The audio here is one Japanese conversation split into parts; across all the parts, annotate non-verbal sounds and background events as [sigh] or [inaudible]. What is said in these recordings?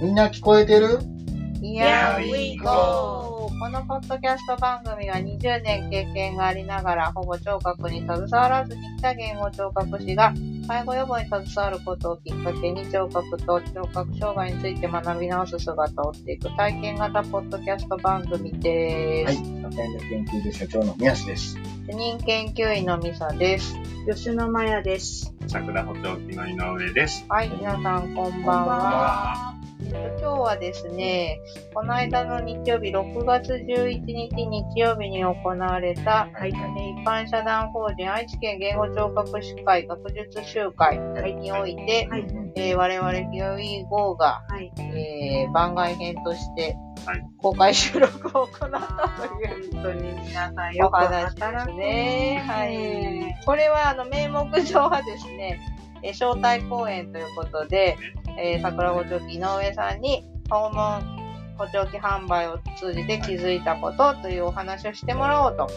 みんな聞こえてる？Here we go! このポッドキャスト番組は20年経験がありながら、ほぼ聴覚に携わらずに来た言語聴覚士が、介護予防に携わることをきっかけに聴覚と聴覚障害について学び直す姿を追っていく体験型ポッドキャスト番組です。はい。社会の研究所社長の宮須です。主任研究員のミサです。吉野真也です。桜補聴器の井上です。はい、皆さんこんばんこんばんは今日はですね、この間の日曜日、6月11日日曜日に行われた、はい。一般社団法人愛知県言語聴覚士会学術集会において、はいえー我々 Here We Go が、はい。えー番外編としてはい公開収録を行ったという本当に皆さんおよく話ですね。はい。これは、あの、名目上はですね、えー招待講演ということで、えー桜補聴器井上さんに訪問補聴器販売を通じて気づいたことというお話をしてもらおうと。はい。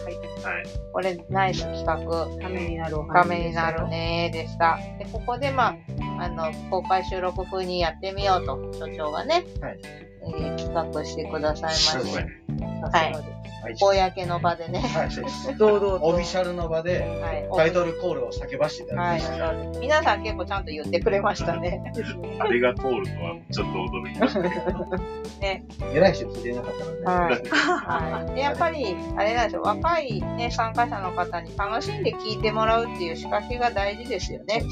これ、ナイス企画。ためになるお話ためになる。ねでした。で、ここでまあ、あの、公開収録風にやってみようと、所長がね、はいえー企画してくださいますしごいて、ね。はい。はい。公の場でね、はい。堂々と。オフィシャルの場ではい。タイトルコールを叫ばせていただはい、きました。そうです。皆さん結構ちゃんと言ってくれましたね。[laughs] あれが通るとはちょっと驚きましたけど。ね。偉い人聞いてなかったので。はい。[laughs] はい。で、やっぱり、あれなんですよ。若いね、参加者の方に楽しんで聞いてもらうっていう仕掛けが大事ですよね。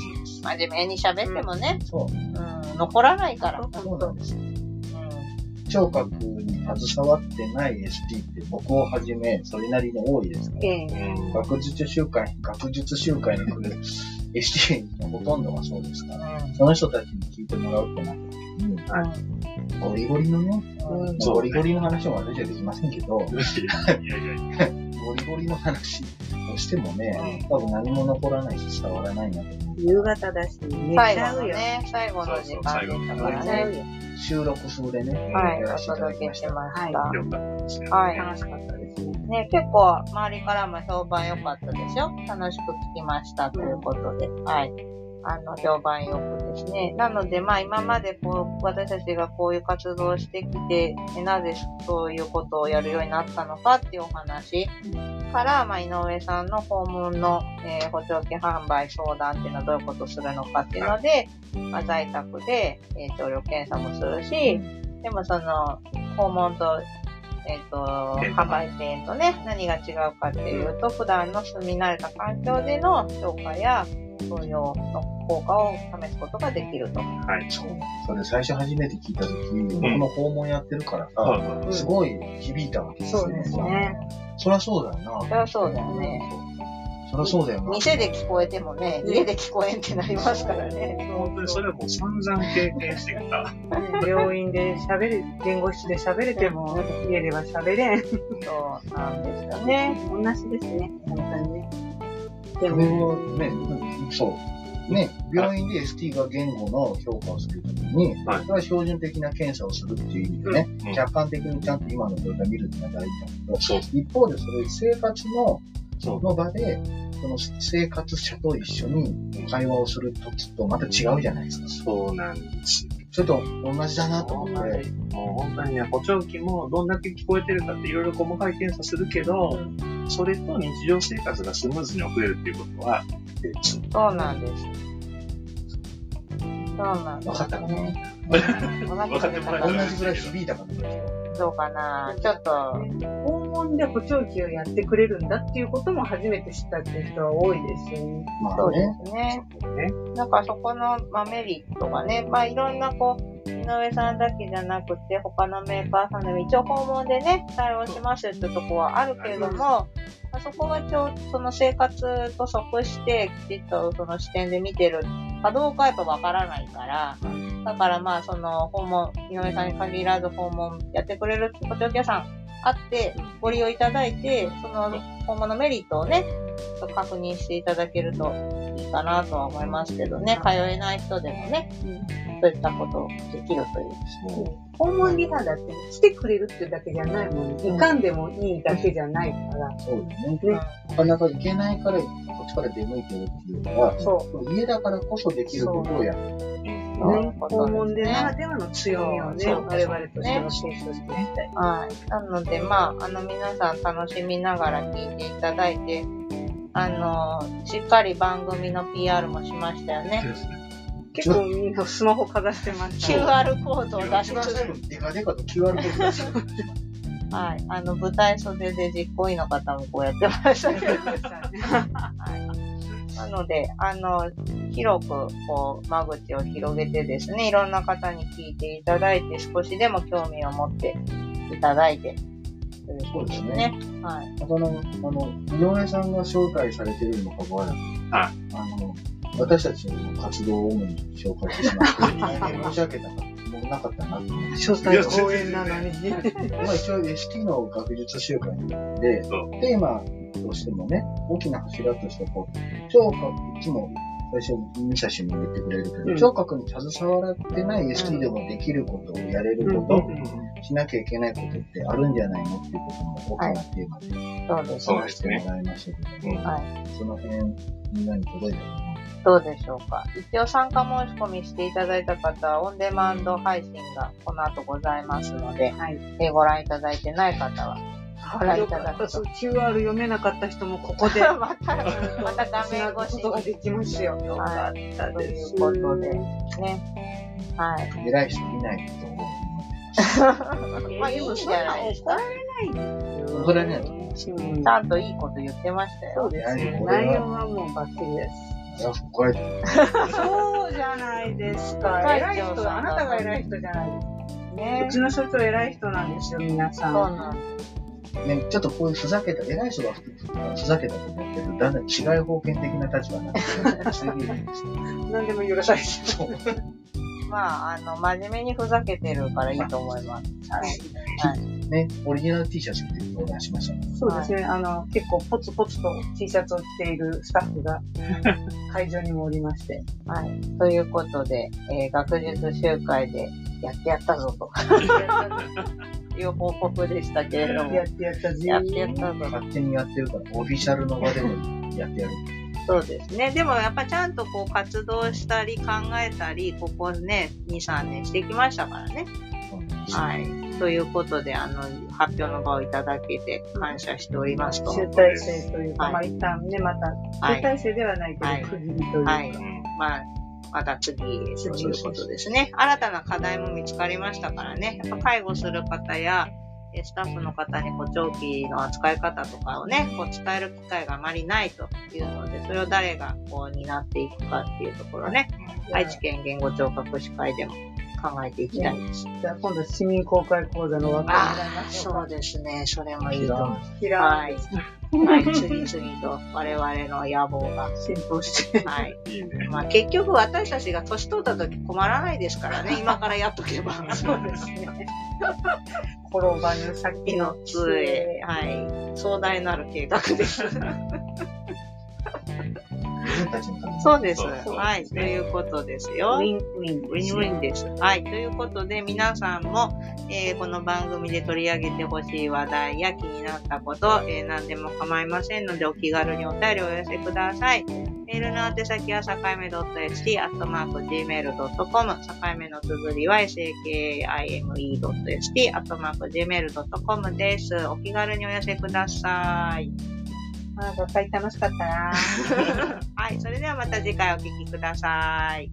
真面目に喋ってもね、そう。うん、残らないから。そうなんです。うん。聴覚に携わってない ST って僕をはじめ、それなりに多いですから。ええうん。学術集会、学術集会に来る ST のほとんどがそうですから、うんその人たちに聞いてもらうってなった時に、ゴリゴリのね、ゴリゴリの話も私はできませんけど、いやいやいや。ゴリゴリの話をしてもね、多分何も残らないし伝わらないなと。夕方だし、寝ち最ゃうよ。ね、最後の時間でしたからね。寝ちゃうよ。収録風でね、はい、お届けしました。ました。よかったですね。はい。楽しかったですね。ね、結構周りからも評判良かったでしょ？楽しく聞きましたということで、はい。あの、評判良くですね。なので、まあ今までこう、私たちがこういう活動をしてきて、えなぜそういうことをやるようになったのかっていうお話から、まあ井上さんの訪問の、えー補聴器販売相談っていうのはどういうことをするのかっていうので、まあ在宅で、えー、聴力検査もするし、でもその、訪問と、えっ、と、検査販売店とね、何が違うかっていうと、普段の住み慣れた環境での評価や、投与の効果を試すことができると。はい。そう。それ最初初めて聞いた時、僕も訪問やってるからさ、はいすごい響いたわけですよそうですね。そりゃそうだよな。そりゃそうだよね。そりゃそうだよな。店で聞こえてもね、家で聞こえんってなりますからね。本当にそれはもう散々経験してきた。病院で喋る、弁護士で喋れても、家では喋れん。そうなんですよね。同じですね。本当にね。でも、はね、そう。ね、病院で ST が言語の評価をするときに、はいそれは標準的な検査をするっていう意味でね、うん客観的にちゃんと今の状態を見るっていうのは大事だけど、そう。一方でそれ生活のそう。の場で、その生活者と一緒に会話をするときとまた違うじゃないですか。そうなんですよ。それと同じだなと思って、もう本当にね、補聴器もどんだけ聞こえてるかっていろいろ細かい検査するけど、それと日常生活がスムーズに送れるっていうことは別。そうなんです。そうなんです。分かったかな？分分かってもらえ同じぐらい響いたかと思うどうかなちょっと、訪問で補聴器をやってくれるんだっていうことも初めて知ったっていう人は多いですよね。そうでまあね。すね。ね。なんかそこの、まあ、メリットがね、まあいろんなこう、井上さんだけじゃなくて、他のメーカーさんでも一応訪問でね、対応しますってところはあるけれども、まあ、そこが一応その生活と即してきちっとその視点で見てるかどうかはやっぱわからないから、だからまあその訪問、井上さんに限らず訪問やってくれる補聴器屋さんあって、ご利用いただいて、その訪問のメリットをね、確認していただけるといいかなとは思いますけどね、通えない人でもね、そういったことできるという。訪問リハだって来てくれるってだけじゃないもんね。行かんでもいいだけじゃないから。そうだね。なかなか行けないから、こっちから出向いてるっていうのは、そ家だからこそできることをやる。ね、訪問でならではの強みをね、我々としては提唱していきたい。はい。なので、まあ、あの、皆さん楽しみながら聞いていただいて、あの、しっかり番組の PR もしましたよね。結構みんなスマホかざしてました。QR コードを出しと QR コード出してるはい。あの、舞台袖で実行委員の方もこうやってましたけど。はい。なので、あの、広く、こう、間口を広げてですね、いろんな方に聞いていただいて、少しでも興味を持っていただいて、ということですね。はい。その、あの、井上さんが招待されてるにもかかわらず、はいあの、私たちの活動を主に紹介してしまって、大 [laughs] 変申し訳なかった。もうなかったなと思って。初対応援なのに。[laughs] まあ一応 ST の学術集会で、テーマとしてもね、大きな柱としてこう、聴覚、いつも最初にミサシに言ってくれるけど、うん。聴覚に携わってない ST でもできることをやれること、しなきゃいけないことってあるんじゃないのっていうことも大きなテーマでそうですね。そうですしてもらいましたけど、うんはい。その辺みんなに届いたと思うどうでしょうか。一応参加申し込みしていただいた方は、オンデマンド配信がこの後ございますので、はい。えーご覧いただいてない方は、ご覧いただくと。そう QR 読めなかった人もここで。[laughs] また、また画面越しことができますよ。よかはったという。ことで、ね。はい。偉い人いないと思 [laughs] まあいいんじゃないですか。う。怒られないと思います。うんちゃんといいこと言ってましたよ。そうですね。内容はもうバッチリです。そうじゃないですか。会偉い人、あなたが偉い人じゃないですか。ねうちの所長偉い人なんですよ、皆さん。そうなんね、ちょっとこういうふざけた、偉い人がふざけたことやってると、だんだん違い方権的な立場になってくる。すげえいいですよ [laughs] 何でも許されてそうまあ、あの、真面目にふざけてるからいいと思います。はい。ね、オリジナル T シャツ着てお願いしました。そうですね、あの、結構ポツポツと T シャツを着ているスタッフが会場にもおりまして。はい。ということで、えー学術集会でやってやったぞと [laughs] いう報告でしたけれども。やってやったぜ。やってやったぞ。勝手にやってるから、オフィシャルの場でもやってやる。そうですね。でもやっぱちゃんとこう活動したり考えたり、ここね、2、3年してきましたからね。はい。ということで、あの、発表の場をいただけて感謝しておりますと。集大成というか、はいまあ一旦ね、また、はい集大成ではないけど、はい区切りというか。はい。まあ、また次へということですね。新たな課題も見つかりましたからね。やっぱ介護する方や、えスタッフの方に補聴器の扱い方とかをね、こう伝える機会があまりないというので、それを誰がこう担っていくかっていうところね、愛知県言語聴覚士会でも考えていきたいです。じゃあ今度市民公開講座の枠を狙いああ、ましょうか。そうですね。それもいいと思う。キラはい。はい、次々と我々の野望が。浸透して。はい。まあ結局私たちが年取った時困らないですからね、今からやっとけば。そうですね。転ばぬ先の杖、はい。壮大なる計画です。自分たちのために。そうです。はい。ということですよ。ウィンウィン。ウィンウィンです。はい。ということで、皆さんも、えーこの番組で取り上げてほしい話題や気になったこと、えー何でも構いませんので、お気軽にお便りをお寄せください。メールの宛先は、さかいめ .st、アットマーク、gmail.com、さかいめの綴りは、sakime.st、アットマーク、gmail.com です。お気軽にお寄せください。あ、学会楽しかったな [laughs] はい。それではまた次回お聞きください。